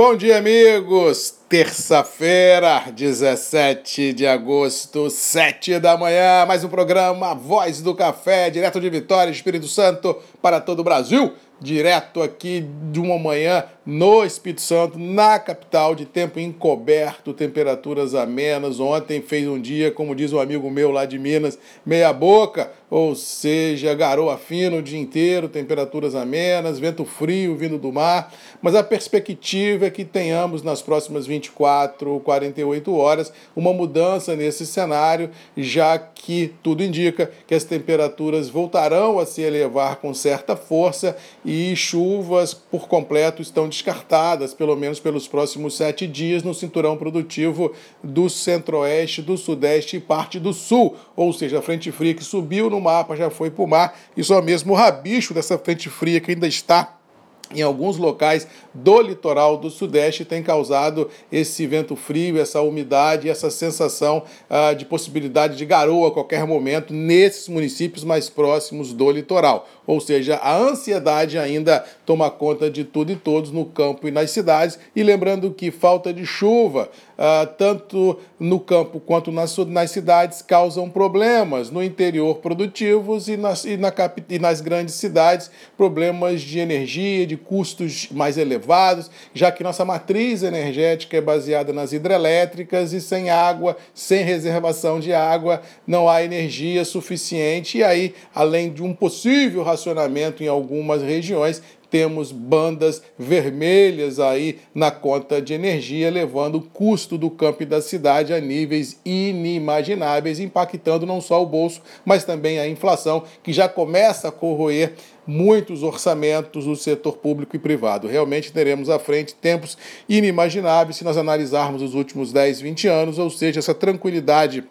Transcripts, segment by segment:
Bom dia, amigos! Terça-feira, 17 de agosto, 7 da manhã, mais um programa Voz do Café, direto de Vitória, Espírito Santo, para todo o Brasil direto aqui de uma manhã no Espírito Santo, na capital, de tempo encoberto, temperaturas amenas. Ontem fez um dia, como diz um amigo meu lá de Minas, meia boca, ou seja, garoa fina o dia inteiro, temperaturas amenas, vento frio vindo do mar. Mas a perspectiva é que tenhamos nas próximas 24, 48 horas uma mudança nesse cenário, já que tudo indica que as temperaturas voltarão a se elevar com certa força e chuvas por completo estão descartadas, pelo menos pelos próximos sete dias, no cinturão produtivo do centro-oeste, do sudeste e parte do sul. Ou seja, a frente fria que subiu no mapa já foi para o mar e só mesmo o rabicho dessa frente fria que ainda está em alguns locais do litoral do Sudeste tem causado esse vento frio, essa umidade, essa sensação uh, de possibilidade de garoa a qualquer momento nesses municípios mais próximos do litoral. Ou seja, a ansiedade ainda toma conta de tudo e todos no campo e nas cidades. E lembrando que falta de chuva, uh, tanto no campo quanto nas, nas cidades, causam problemas no interior produtivos e nas, e, na, e nas grandes cidades, problemas de energia, de custos mais elevados, já que nossa matriz energética é baseada nas hidrelétricas e sem água, sem reservação de água, não há energia suficiente. E aí, além de um possível racionamento em algumas regiões, temos bandas vermelhas aí na conta de energia, levando o custo do campo e da cidade a níveis inimagináveis, impactando não só o bolso, mas também a inflação, que já começa a corroer muitos orçamentos do setor público e privado. Realmente teremos à frente tempos inimagináveis se nós analisarmos os últimos 10, 20 anos, ou seja, essa tranquilidade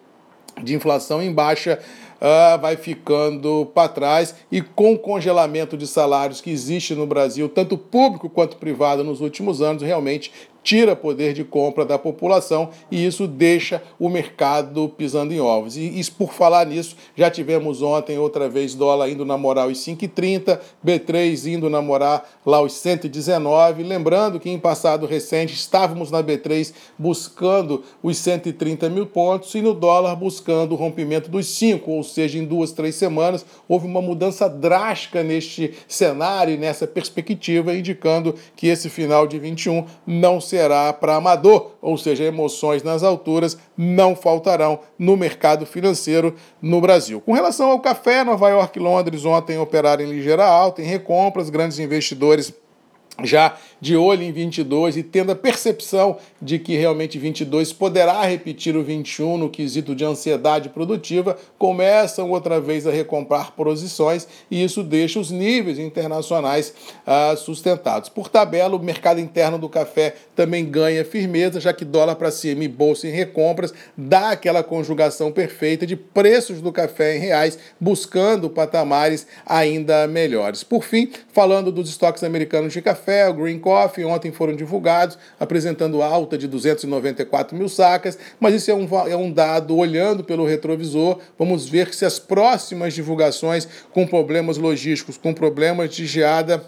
de inflação em baixa uh, vai ficando para trás. E com o congelamento de salários que existe no Brasil, tanto público quanto privado nos últimos anos, realmente tira poder de compra da população e isso deixa o mercado pisando em ovos. E isso, por falar nisso, já tivemos ontem outra vez dólar indo namorar os 5,30, B3 indo namorar lá os 119. Lembrando que em passado recente estávamos na B3 buscando os 130 mil pontos e no dólar buscando o rompimento dos 5, ou seja, em duas, três semanas houve uma mudança drástica neste cenário nessa perspectiva, indicando que esse final de 21 não será para amador, ou seja, emoções nas alturas não faltarão no mercado financeiro no Brasil. Com relação ao café, Nova York e Londres ontem operaram em ligeira alta, em recompras, grandes investidores já de olho em 22 e tendo a percepção de que realmente 22 poderá repetir o 21 no quesito de ansiedade produtiva, começam outra vez a recomprar posições e isso deixa os níveis internacionais ah, sustentados. Por tabela, o mercado interno do café também ganha firmeza, já que dólar para cima e bolsa em recompras dá aquela conjugação perfeita de preços do café em reais, buscando patamares ainda melhores. Por fim, falando dos estoques americanos de café, café, o Green Coffee, ontem foram divulgados, apresentando alta de 294 mil sacas, mas isso é um, é um dado olhando pelo retrovisor. Vamos ver se as próximas divulgações com problemas logísticos, com problemas de geada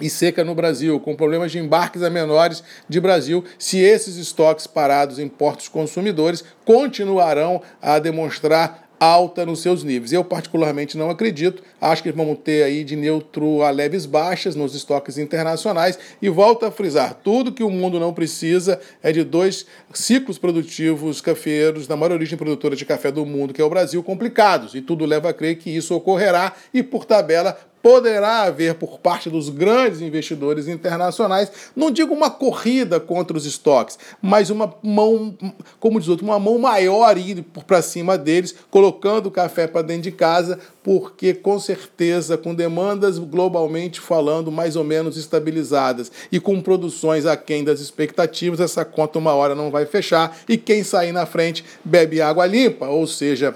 e seca no Brasil, com problemas de embarques a menores de Brasil, se esses estoques parados em portos consumidores continuarão a demonstrar alta nos seus níveis. Eu, particularmente, não acredito. Acho que vamos ter aí de neutro a leves baixas nos estoques internacionais. E volto a frisar: tudo que o mundo não precisa é de dois ciclos produtivos cafeeiros da maior origem produtora de café do mundo, que é o Brasil, complicados. E tudo leva a crer que isso ocorrerá e, por tabela, poderá haver por parte dos grandes investidores internacionais, não digo uma corrida contra os estoques, mas uma mão, como diz outro, uma mão maior ir para cima deles, colocando o café para dentro de casa, porque com certeza, com demandas globalmente falando mais ou menos estabilizadas e com produções aquém das expectativas, essa conta uma hora não vai fechar e quem sair na frente bebe água limpa, ou seja,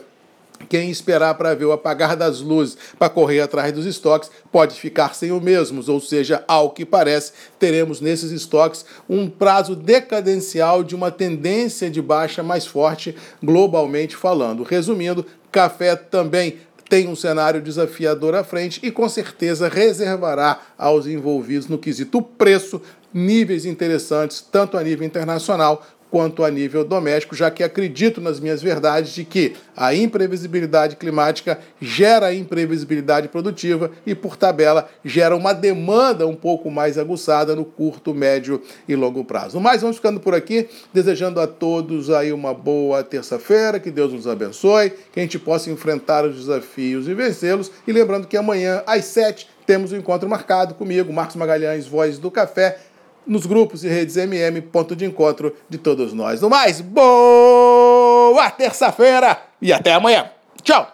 quem esperar para ver o apagar das luzes para correr atrás dos estoques pode ficar sem o mesmo, ou seja, ao que parece, teremos nesses estoques um prazo decadencial de uma tendência de baixa mais forte globalmente falando. Resumindo, café também tem um cenário desafiador à frente e com certeza reservará aos envolvidos no quesito preço níveis interessantes, tanto a nível internacional quanto a nível doméstico, já que acredito nas minhas verdades de que a imprevisibilidade climática gera imprevisibilidade produtiva e, por tabela, gera uma demanda um pouco mais aguçada no curto, médio e longo prazo. Mas vamos ficando por aqui, desejando a todos aí uma boa terça-feira, que Deus nos abençoe, que a gente possa enfrentar os desafios e vencê-los. E lembrando que amanhã, às sete, temos um encontro marcado comigo, Marcos Magalhães, Voz do Café nos grupos e redes MM, ponto de encontro de todos nós. No mais, boa terça-feira e até amanhã. Tchau!